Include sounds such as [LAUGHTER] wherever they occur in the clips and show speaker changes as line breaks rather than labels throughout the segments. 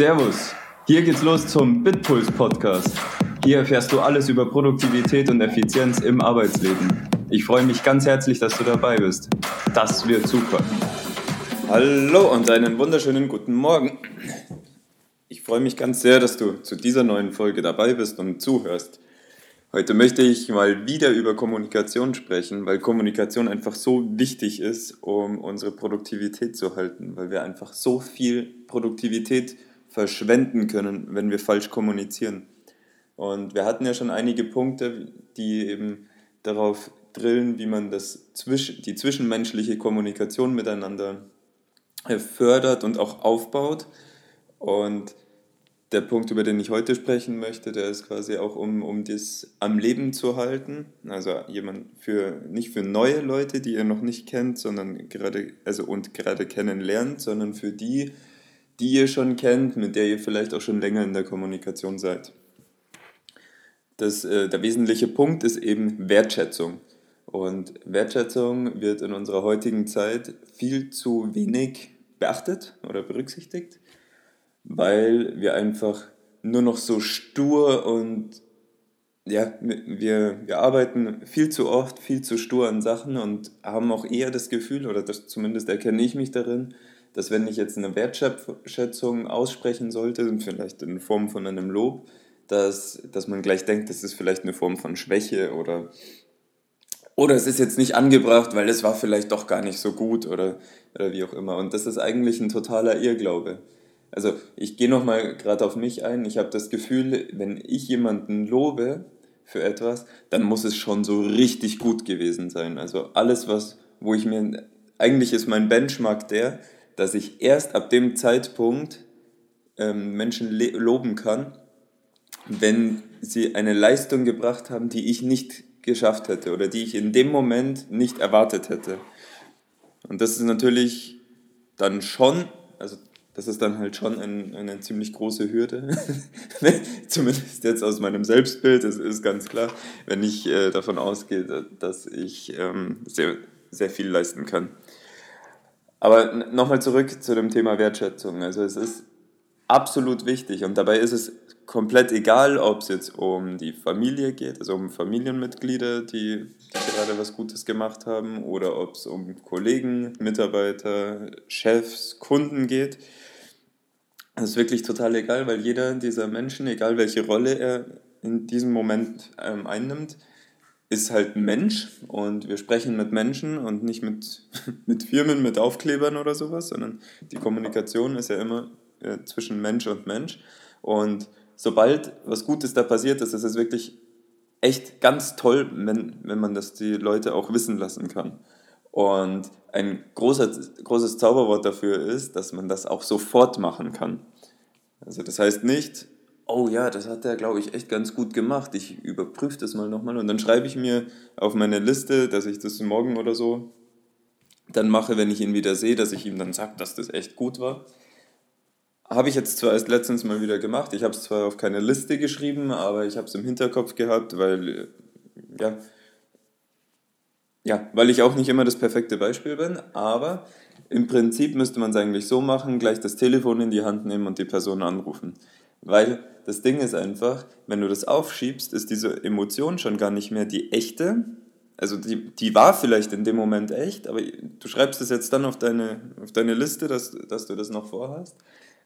Servus, hier geht's los zum Bitpuls Podcast. Hier erfährst du alles über Produktivität und Effizienz im Arbeitsleben. Ich freue mich ganz herzlich, dass du dabei bist. Das wird super. Hallo und einen wunderschönen guten Morgen. Ich freue mich ganz sehr, dass du zu dieser neuen Folge dabei bist und zuhörst. Heute möchte ich mal wieder über Kommunikation sprechen, weil Kommunikation einfach so wichtig ist, um unsere Produktivität zu halten, weil wir einfach so viel Produktivität verschwenden können, wenn wir falsch kommunizieren. Und wir hatten ja schon einige Punkte, die eben darauf drillen, wie man das, die zwischenmenschliche Kommunikation miteinander fördert und auch aufbaut. Und der Punkt, über den ich heute sprechen möchte, der ist quasi auch, um, um das am Leben zu halten. Also jemand für, nicht für neue Leute, die ihr noch nicht kennt, sondern gerade, also und gerade kennenlernt, sondern für die, die ihr schon kennt, mit der ihr vielleicht auch schon länger in der Kommunikation seid. Das, äh, der wesentliche Punkt ist eben Wertschätzung. Und Wertschätzung wird in unserer heutigen Zeit viel zu wenig beachtet oder berücksichtigt weil wir einfach nur noch so stur und ja, wir, wir arbeiten viel zu oft, viel zu stur an Sachen und haben auch eher das Gefühl, oder das zumindest erkenne ich mich darin, dass wenn ich jetzt eine Wertschätzung aussprechen sollte, vielleicht in Form von einem Lob, dass, dass man gleich denkt, das ist vielleicht eine Form von Schwäche oder, oder es ist jetzt nicht angebracht, weil es war vielleicht doch gar nicht so gut oder, oder wie auch immer. Und das ist eigentlich ein totaler Irrglaube. Also ich gehe nochmal gerade auf mich ein. Ich habe das Gefühl, wenn ich jemanden lobe für etwas, dann muss es schon so richtig gut gewesen sein. Also alles, was, wo ich mir, eigentlich ist mein Benchmark der, dass ich erst ab dem Zeitpunkt ähm, Menschen loben kann, wenn sie eine Leistung gebracht haben, die ich nicht geschafft hätte oder die ich in dem Moment nicht erwartet hätte. Und das ist natürlich dann schon, also das ist dann halt schon ein, eine ziemlich große Hürde. [LAUGHS] Zumindest jetzt aus meinem Selbstbild, das ist ganz klar, wenn ich äh, davon ausgehe, dass ich ähm, sehr, sehr viel leisten kann. Aber nochmal zurück zu dem Thema Wertschätzung. Also es ist absolut wichtig und dabei ist es komplett egal, ob es jetzt um die Familie geht, also um Familienmitglieder, die, die gerade was Gutes gemacht haben, oder ob es um Kollegen, Mitarbeiter, Chefs, Kunden geht. Das ist wirklich total egal, weil jeder dieser Menschen, egal welche Rolle er in diesem Moment ähm, einnimmt, ist halt Mensch und wir sprechen mit Menschen und nicht mit, [LAUGHS] mit Firmen, mit Aufklebern oder sowas, sondern die Kommunikation ist ja immer äh, zwischen Mensch und Mensch. Und sobald was Gutes da passiert ist, ist es wirklich echt ganz toll, wenn, wenn man das die Leute auch wissen lassen kann. Und ein großer, großes Zauberwort dafür ist, dass man das auch sofort machen kann. Also das heißt nicht, oh ja, das hat er, glaube ich, echt ganz gut gemacht. Ich überprüfe das mal nochmal und dann schreibe ich mir auf meine Liste, dass ich das morgen oder so dann mache, wenn ich ihn wieder sehe, dass ich ihm dann sage, dass das echt gut war. Habe ich jetzt zwar erst letztens mal wieder gemacht. Ich habe es zwar auf keine Liste geschrieben, aber ich habe es im Hinterkopf gehabt, weil ja, ja, weil ich auch nicht immer das perfekte Beispiel bin, aber im Prinzip müsste man es eigentlich so machen, gleich das Telefon in die Hand nehmen und die Person anrufen. Weil das Ding ist einfach, wenn du das aufschiebst, ist diese Emotion schon gar nicht mehr die echte. Also die, die war vielleicht in dem Moment echt, aber du schreibst es jetzt dann auf deine, auf deine Liste, dass, dass du das noch vorhast.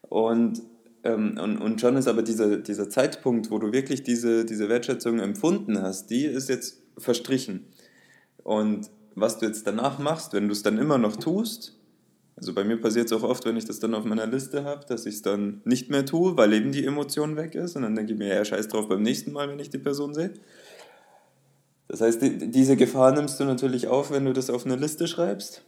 Und, ähm, und, und schon ist aber dieser, dieser Zeitpunkt, wo du wirklich diese, diese Wertschätzung empfunden hast, die ist jetzt verstrichen. Und was du jetzt danach machst, wenn du es dann immer noch tust, also bei mir passiert es auch oft, wenn ich das dann auf meiner Liste habe, dass ich es dann nicht mehr tue, weil eben die Emotion weg ist. Und dann denke ich mir, ja, scheiß drauf beim nächsten Mal, wenn ich die Person sehe. Das heißt, die, diese Gefahr nimmst du natürlich auf, wenn du das auf eine Liste schreibst.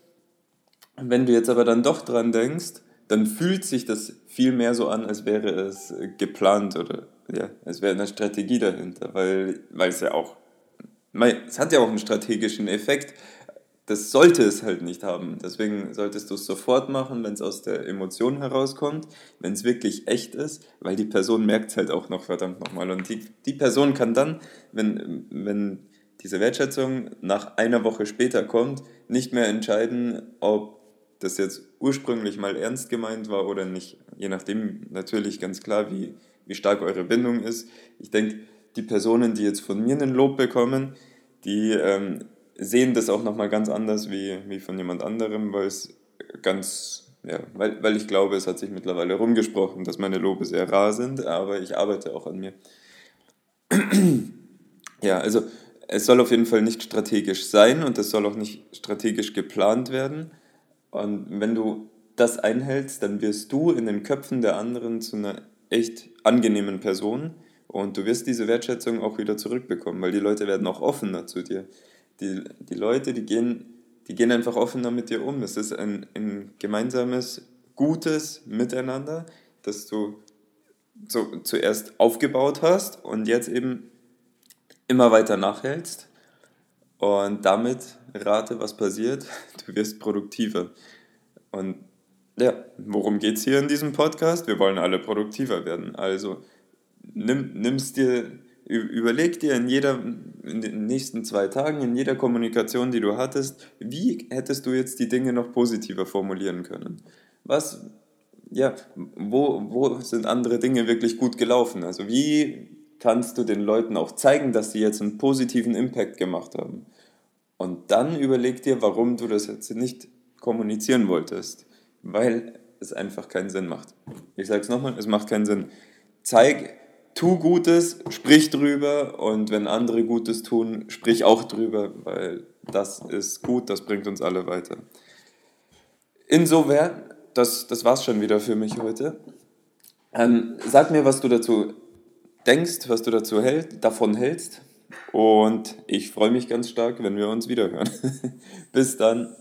Wenn du jetzt aber dann doch dran denkst, dann fühlt sich das viel mehr so an, als wäre es geplant oder ja, es wäre eine Strategie dahinter, weil, weil es ja auch es hat ja auch einen strategischen Effekt. Das sollte es halt nicht haben. Deswegen solltest du es sofort machen, wenn es aus der Emotion herauskommt, wenn es wirklich echt ist, weil die Person merkt es halt auch noch verdammt nochmal. Und die, die Person kann dann, wenn, wenn diese Wertschätzung nach einer Woche später kommt, nicht mehr entscheiden, ob das jetzt ursprünglich mal ernst gemeint war oder nicht. Je nachdem natürlich ganz klar, wie, wie stark eure Bindung ist. Ich denke, die Personen, die jetzt von mir einen Lob bekommen, die ähm, sehen das auch nochmal ganz anders wie, wie von jemand anderem, weil es ganz, ja, weil, weil ich glaube, es hat sich mittlerweile rumgesprochen, dass meine Lobe sehr rar sind, aber ich arbeite auch an mir. ja, also es soll auf jeden Fall nicht strategisch sein und es soll auch nicht strategisch geplant werden. Und wenn du das einhältst, dann wirst du in den Köpfen der anderen zu einer echt angenehmen Person und du wirst diese Wertschätzung auch wieder zurückbekommen, weil die Leute werden auch offener zu dir. Die, die Leute, die gehen, die gehen einfach offener mit dir um. Es ist ein, ein gemeinsames, gutes Miteinander, das du so zuerst aufgebaut hast und jetzt eben immer weiter nachhältst. Und damit rate, was passiert, [LAUGHS] du wirst produktiver. Und ja, worum geht es hier in diesem Podcast? Wir wollen alle produktiver werden. Also nimm, nimmst dir, überleg dir in jeder, in den nächsten zwei Tagen, in jeder Kommunikation, die du hattest, wie hättest du jetzt die Dinge noch positiver formulieren können? Was, ja, wo, wo sind andere Dinge wirklich gut gelaufen? Also wie kannst du den Leuten auch zeigen, dass sie jetzt einen positiven Impact gemacht haben? Und dann überleg dir, warum du das jetzt nicht kommunizieren wolltest. Weil es einfach keinen Sinn macht. Ich sage es nochmal, es macht keinen Sinn. Zeig, tu Gutes, sprich drüber und wenn andere Gutes tun, sprich auch drüber, weil das ist gut, das bringt uns alle weiter. Insofern, das, das war's schon wieder für mich heute. Ähm, sag mir, was du dazu denkst, was du dazu hält, davon hältst. Und ich freue mich ganz stark, wenn wir uns wiederhören. [LAUGHS] Bis dann.